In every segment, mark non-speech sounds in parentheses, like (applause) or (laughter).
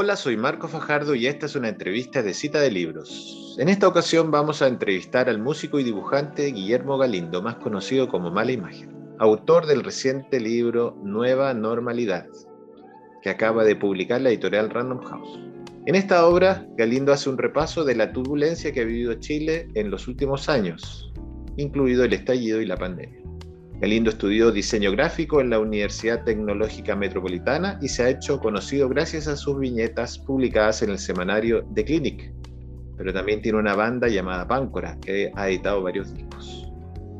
Hola, soy Marco Fajardo y esta es una entrevista de cita de libros. En esta ocasión vamos a entrevistar al músico y dibujante Guillermo Galindo, más conocido como Mala Imagen, autor del reciente libro Nueva Normalidad, que acaba de publicar la editorial Random House. En esta obra, Galindo hace un repaso de la turbulencia que ha vivido Chile en los últimos años, incluido el estallido y la pandemia. Galindo estudió diseño gráfico en la Universidad Tecnológica Metropolitana y se ha hecho conocido gracias a sus viñetas publicadas en el semanario The Clinic, pero también tiene una banda llamada Páncora que ha editado varios discos.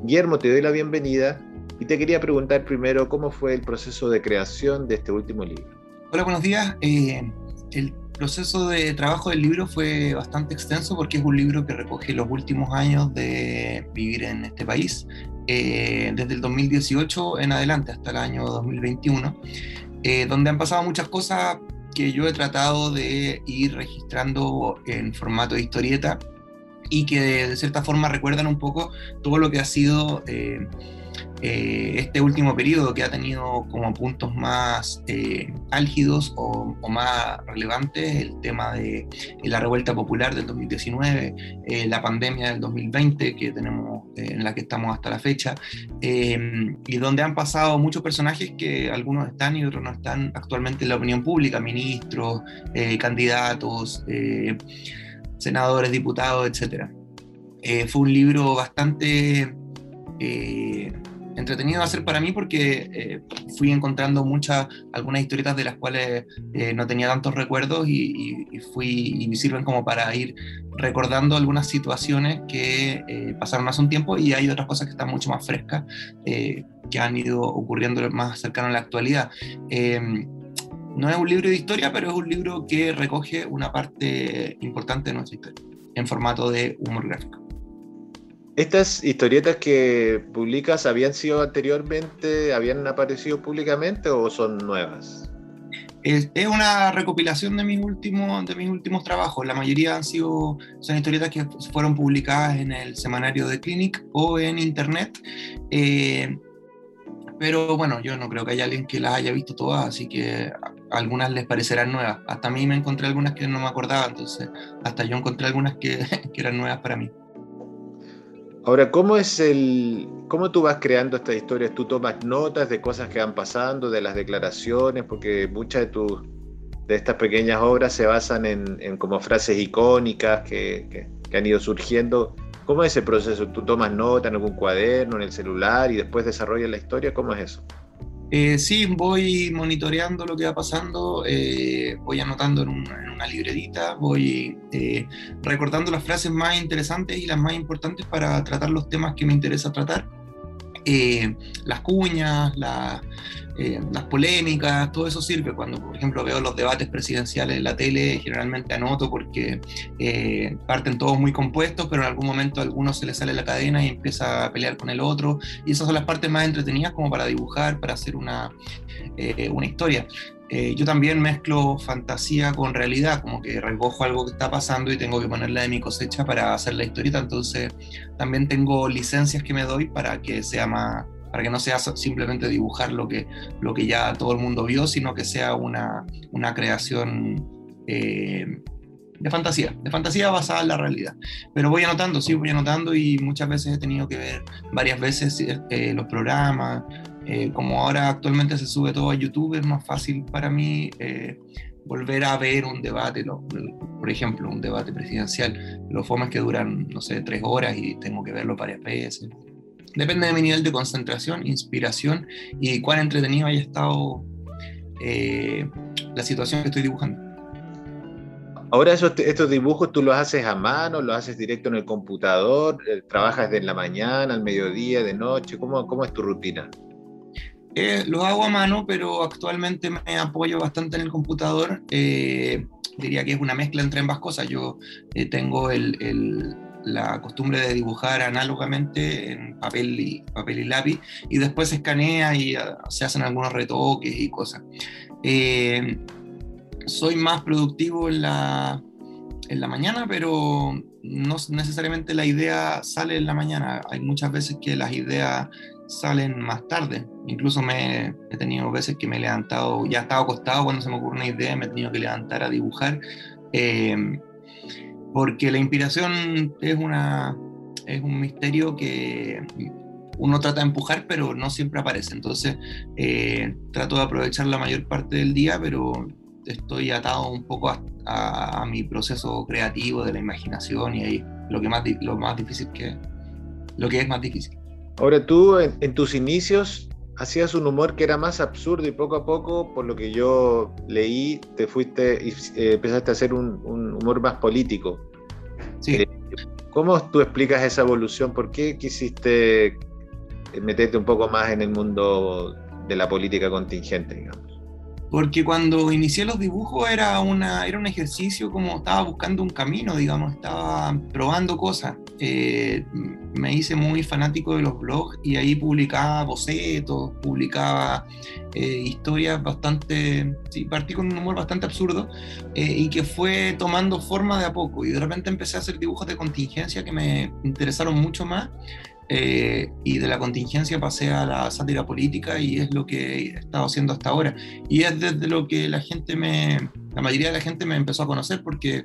Guillermo, te doy la bienvenida y te quería preguntar primero cómo fue el proceso de creación de este último libro. Hola, buenos días. Eh, proceso de trabajo del libro fue bastante extenso porque es un libro que recoge los últimos años de vivir en este país, eh, desde el 2018 en adelante hasta el año 2021, eh, donde han pasado muchas cosas que yo he tratado de ir registrando en formato de historieta y que de, cierta forma recuerdan un poco todo lo que ha sido... Eh, eh, este último periodo que ha tenido como puntos más eh, álgidos o, más relevantes el tema de la revuelta popular del 2019, eh, la pandemia del 2020 que tenemos en la que estamos hasta la fecha, y donde han pasado muchos personajes que algunos están y otros no están actualmente en la opinión pública, ministros, candidatos, senadores, diputados, etc. fue un libro bastante entretenido va a ser para mí porque eh, fui encontrando muchas, algunas historietas de las cuales eh, no tenía tantos recuerdos y, fui, y me sirven como para ir recordando algunas situaciones que eh, pasaron hace un tiempo y hay otras cosas que están mucho más frescas que han ido ocurriendo más cercano a la actualidad. No es un libro de historia, pero es un libro que recoge una parte importante de nuestra historia en formato de humor gráfico. ¿Estas historietas que publicas habían sido anteriormente, habían aparecido públicamente o son nuevas? Es, una recopilación de mis, últimos, de mis últimos trabajos. La mayoría han sido, son historietas que fueron publicadas en el semanario de Clinic o en internet. Eh, pero bueno, yo no creo que haya alguien que las haya visto todas, así que algunas les parecerán nuevas. Hasta a mí me encontré algunas que no me acordaba, entonces hasta yo encontré algunas que, (laughs) que eran nuevas para mí. Ahora, ¿cómo es el, cómo tú vas creando estas historias? ¿Tú tomas notas de cosas que van pasando, de las declaraciones? Porque muchas de tus, de estas pequeñas obras se basan en, como frases icónicas que, han ido surgiendo. ¿Cómo es ese proceso? ¿Tú tomas notas en algún cuaderno, en el celular y después desarrollas la historia? ¿Cómo es eso? Eh, sí, voy monitoreando lo que va pasando, eh, voy anotando en, una libretita, voy eh, recordando las frases más interesantes y las más importantes para tratar los temas que me interesa tratar. Eh, las cuñas, eh, las polémicas, todo eso sirve. Cuando, por ejemplo, veo los debates presidenciales en la tele, generalmente anoto porque eh, parten todos muy compuestos, pero en algún momento a alguno se le sale la cadena y empieza a pelear con el otro. Y esas son las partes más entretenidas como para dibujar, para hacer una, una historia. Eh, yo también mezclo fantasía con realidad, como que recojo algo que está pasando y tengo que ponerle de mi cosecha para hacer la historieta, entonces también tengo licencias que me doy para que sea más, para que no sea simplemente dibujar lo que, lo que ya todo el mundo vio, sino que sea una, una creación eh, de fantasía, de fantasía basada en la realidad. Pero voy anotando, sí, voy anotando y muchas veces he tenido que ver varias veces eh, los programas, eh, como ahora actualmente se sube todo a YouTube, es más fácil para mí eh, volver a ver un debate, por ejemplo, un debate presidencial. Los fomes que duran, no sé, tres horas y tengo que verlo varias veces. Depende de mi nivel de concentración, inspiración y cuán entretenido haya estado eh, la situación que estoy dibujando. Ahora estos dibujos tú los haces a mano, los haces directo en el computador, trabajas de la mañana, al mediodía, de noche, ¿cómo, cómo es tu rutina? Eh, lo hago a mano, pero actualmente me apoyo bastante en el computador. Eh, diría que es una mezcla entre ambas cosas. Yo eh, tengo la costumbre de dibujar análogamente en papel y, papel y lápiz y después se escanea y ah, se hacen algunos retoques y cosas. soy más productivo en la, en la mañana, pero no necesariamente la idea sale en la mañana. Hay muchas veces que las ideas salen más tarde. Incluso me he tenido veces que me he levantado, ya estaba acostado cuando se me ocurre una idea, me he tenido que levantar a dibujar, eh, porque la inspiración es, una, es un misterio que uno trata de empujar, pero no siempre aparece. Entonces, eh, trato de aprovechar la mayor parte del día, pero estoy atado un poco a, mi proceso creativo de la imaginación y ahí lo que más, lo más difícil que lo que es más difícil. Ahora tú en, tus inicios hacías un humor que era más absurdo y poco a poco, por lo que yo leí, te fuiste y eh, empezaste a hacer un, humor más político. Sí. Eh, ¿Cómo tú explicas esa evolución? ¿Por qué quisiste meterte un poco más en el mundo de la política contingente, digamos? Porque cuando inicié los dibujos era, una, era un ejercicio como estaba buscando un camino, digamos, estaba probando cosas. Eh, me hice muy fanático de los blogs y ahí publicaba bocetos, publicaba eh, historias bastante, sí, partí con un humor bastante absurdo eh, y que fue tomando forma de a poco y de repente empecé a hacer dibujos de contingencia que me interesaron mucho más eh, y de la contingencia pasé a la sátira política y es lo que he estado haciendo hasta ahora. Y es desde lo que la gente me, la mayoría de la gente me empezó a conocer porque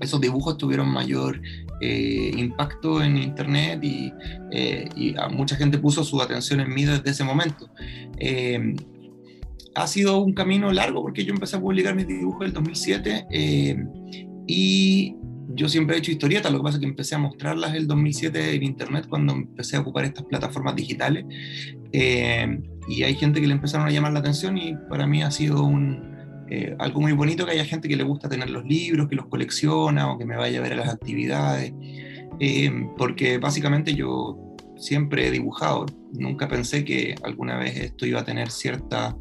esos dibujos tuvieron mayor eh, impacto en internet y, eh, y, a mucha gente puso su atención en mí desde ese momento. ha sido un camino largo porque yo empecé a publicar mis dibujos en el 2007 y yo siempre he hecho historietas, lo que pasa es que empecé a mostrarlas el 2007 en internet cuando empecé a ocupar estas plataformas digitales eh, y hay gente que le empezaron a llamar la atención y para mí ha sido un, eh, algo muy bonito que haya gente que le gusta tener los libros, que los colecciona o que me vaya a ver a las actividades, eh, porque básicamente yo siempre he dibujado, nunca pensé que alguna vez esto iba a tener cierta,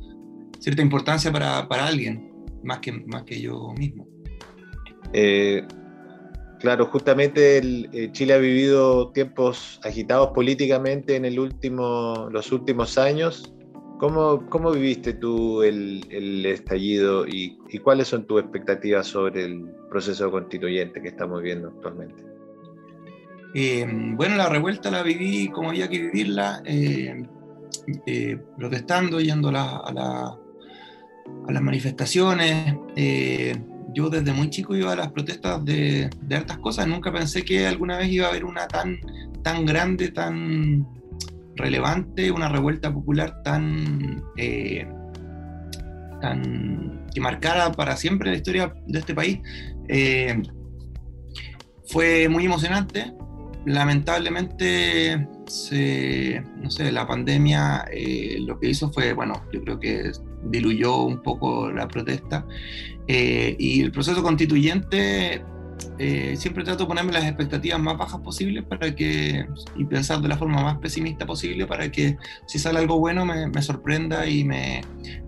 cierta importancia para, para alguien, más que, más que yo mismo. Claro, justamente eh, Chile ha vivido tiempos agitados políticamente en los últimos años. ¿Cómo, viviste tú el, estallido y, cuáles son tus expectativas sobre el proceso constituyente que estamos viendo actualmente? Eh, bueno, la revuelta la viví como había que vivirla, eh, protestando, yendo a las manifestaciones yo desde muy chico iba a las protestas de, de hartas cosas, nunca pensé que alguna vez iba a haber una tan, tan grande, tan relevante, una revuelta popular tan, eh, tan que marcara para siempre la historia de este país. Eh, fue muy emocionante. Lamentablemente, no sé, la pandemia eh, lo que hizo fue, bueno, yo creo que diluyó un poco la protesta. Eh, y el proceso constituyente, eh, siempre trato de ponerme las expectativas más bajas posibles para que, y pensar de la forma más pesimista posible para que si sale algo bueno me, me sorprenda y me,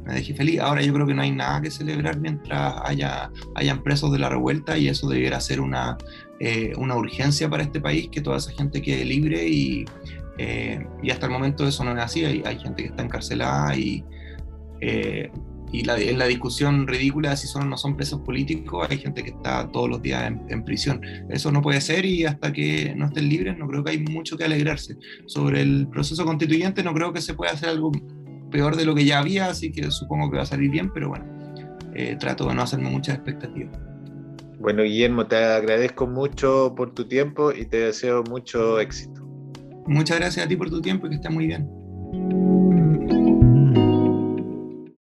me, deje feliz. Ahora yo creo que no hay nada que celebrar mientras haya, hayan presos de la revuelta y eso debiera ser una, eh, una urgencia para este país, que toda esa gente quede libre y, y hasta el momento eso no es así. Hay, hay gente que está encarcelada y eh, y la, en la discusión ridícula de si son o no son presos políticos, hay gente que está todos los días en, prisión. Eso no puede ser y hasta que no estén libres no creo que hay mucho que alegrarse. Sobre el proceso constituyente no creo que se pueda hacer algo peor de lo que ya había, así que supongo que va a salir bien, pero bueno, eh, trato de no hacerme muchas expectativas. Bueno, Guillermo, te agradezco mucho por tu tiempo y te deseo mucho éxito. Muchas gracias a ti por tu tiempo y que estés muy bien.